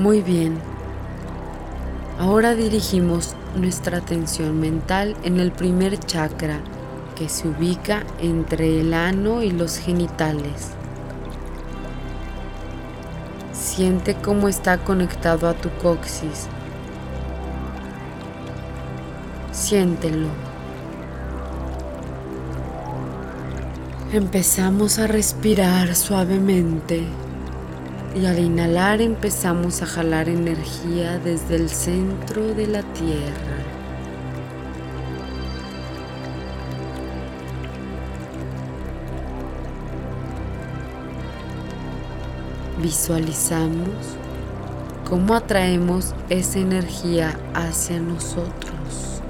Muy bien. Ahora dirigimos nuestra atención mental en el primer chakra que se ubica entre el ano y los genitales. Siente cómo está conectado a tu coxis. Siéntelo. Empezamos a respirar suavemente y al inhalar empezamos a jalar energía desde el centro de la tierra. Visualizamos cómo atraemos esa energía hacia nosotros.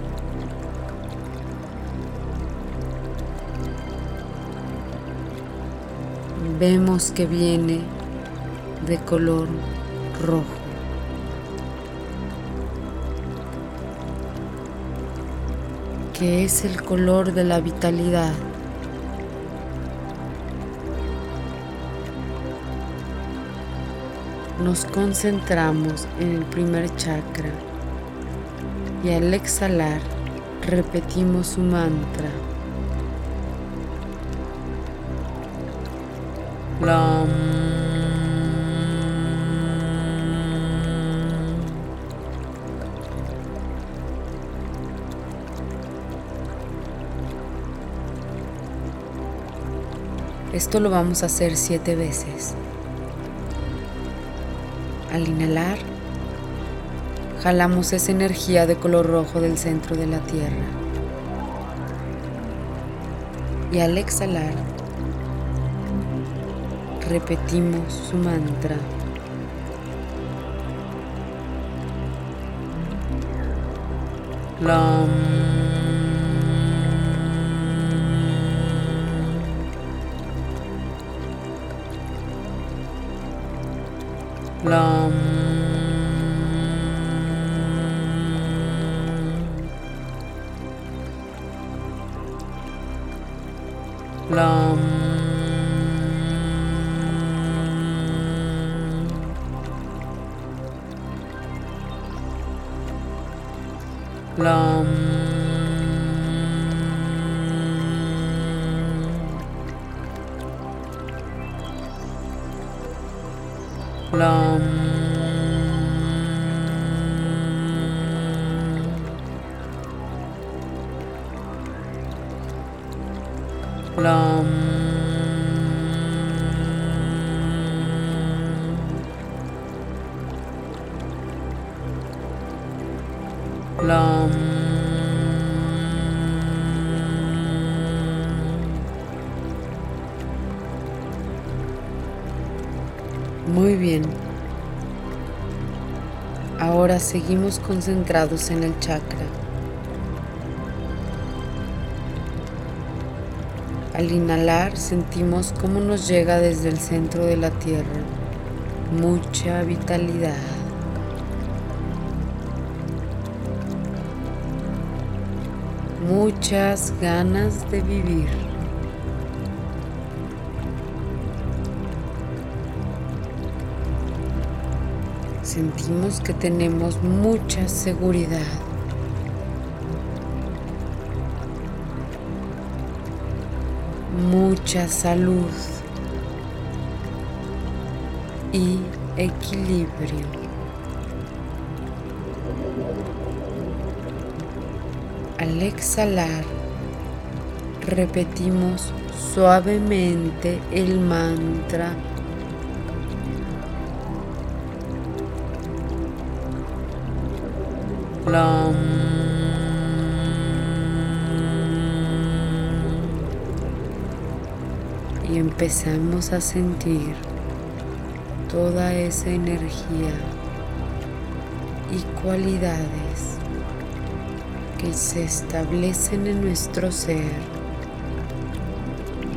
Vemos que viene de color rojo. que es el color de la vitalidad. Nos concentramos en el primer chakra y al exhalar repetimos su mantra. Esto lo vamos a hacer siete veces. Al inhalar, jalamos esa energía de color rojo del centro de la tierra. Y al exhalar, repetimos su mantra. Lam. Lam. Lam. Lam. Lam. Lam. Muy bien. Ahora seguimos concentrados en el chakra. Al inhalar sentimos cómo nos llega desde el centro de la tierra mucha vitalidad. Muchas ganas de vivir. Sentimos que tenemos mucha seguridad. Mucha salud y equilibrio. Al exhalar, repetimos suavemente el mantra Y empezamos a sentir toda esa energía y cualidades que se establecen en nuestro ser,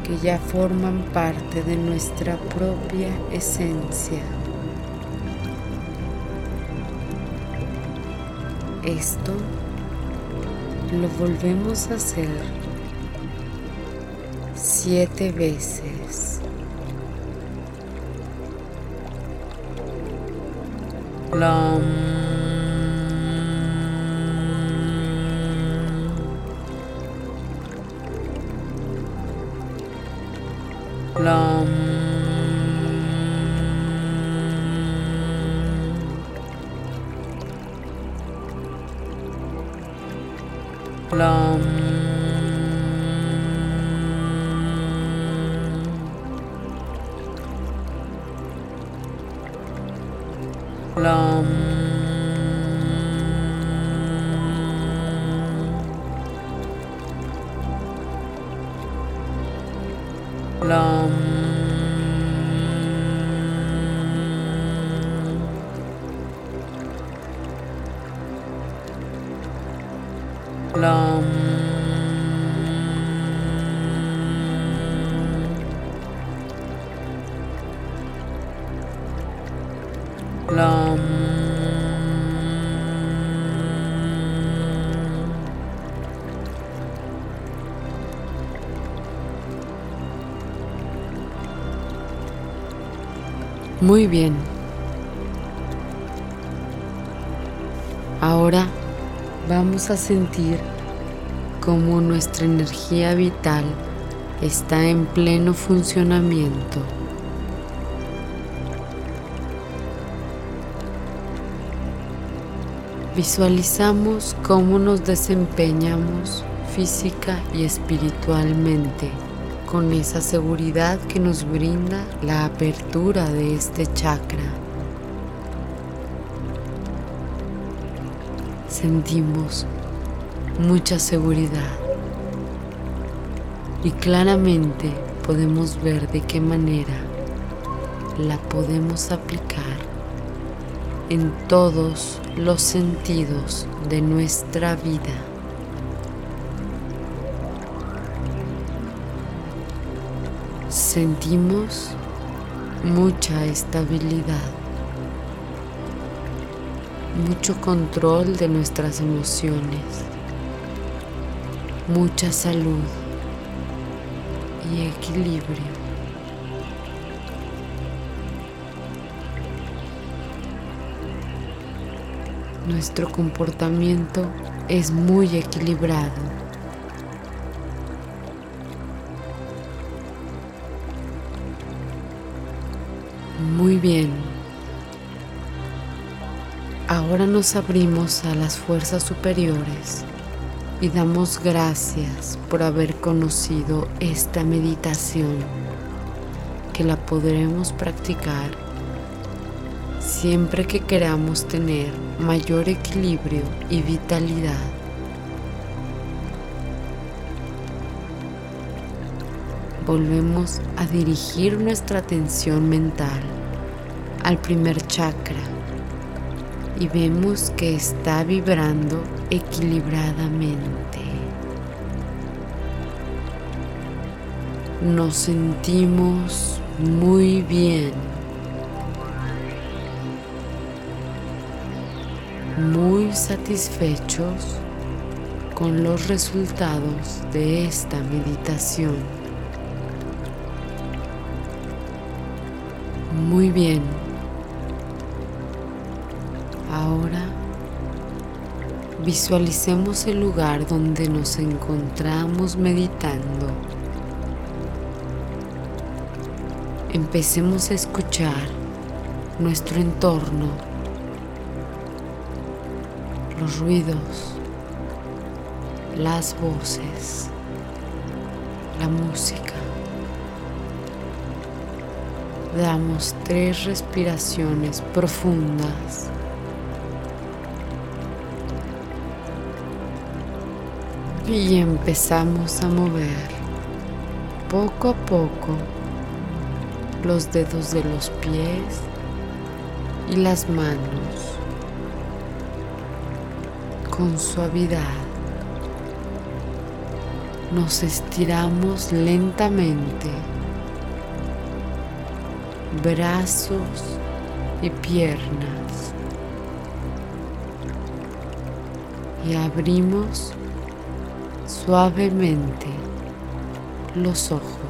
que ya forman parte de nuestra propia esencia. Esto lo volvemos a hacer siete veces. Lam. Lam. Lam. Muy bien. Ahora vamos a sentir cómo nuestra energía vital está en pleno funcionamiento. Visualizamos cómo nos desempeñamos física y espiritualmente con esa seguridad que nos brinda la apertura de este chakra. Sentimos mucha seguridad y claramente podemos ver de qué manera la podemos aplicar en todos los sentidos de nuestra vida. sentimos mucha estabilidad, mucho control de nuestras emociones, mucha salud y equilibrio. Nuestro comportamiento es muy equilibrado. Muy bien. Ahora nos abrimos a las fuerzas superiores y damos gracias por haber conocido esta meditación que la podremos practicar siempre que queramos tener mayor equilibrio y vitalidad. volvemos a dirigir nuestra atención mental al primer chakra y vemos que está vibrando equilibradamente. Nos sentimos muy bien, muy satisfechos con los resultados de esta meditación. Muy bien. Ahora visualicemos el lugar donde nos encontramos meditando. Empecemos a escuchar nuestro entorno, los ruidos, las voces, la música. Damos tres respiraciones profundas. Y empezamos a mover poco a poco los dedos de los pies y las manos con suavidad. Nos estiramos lentamente brazos y piernas. Y abrimos suavemente los ojos.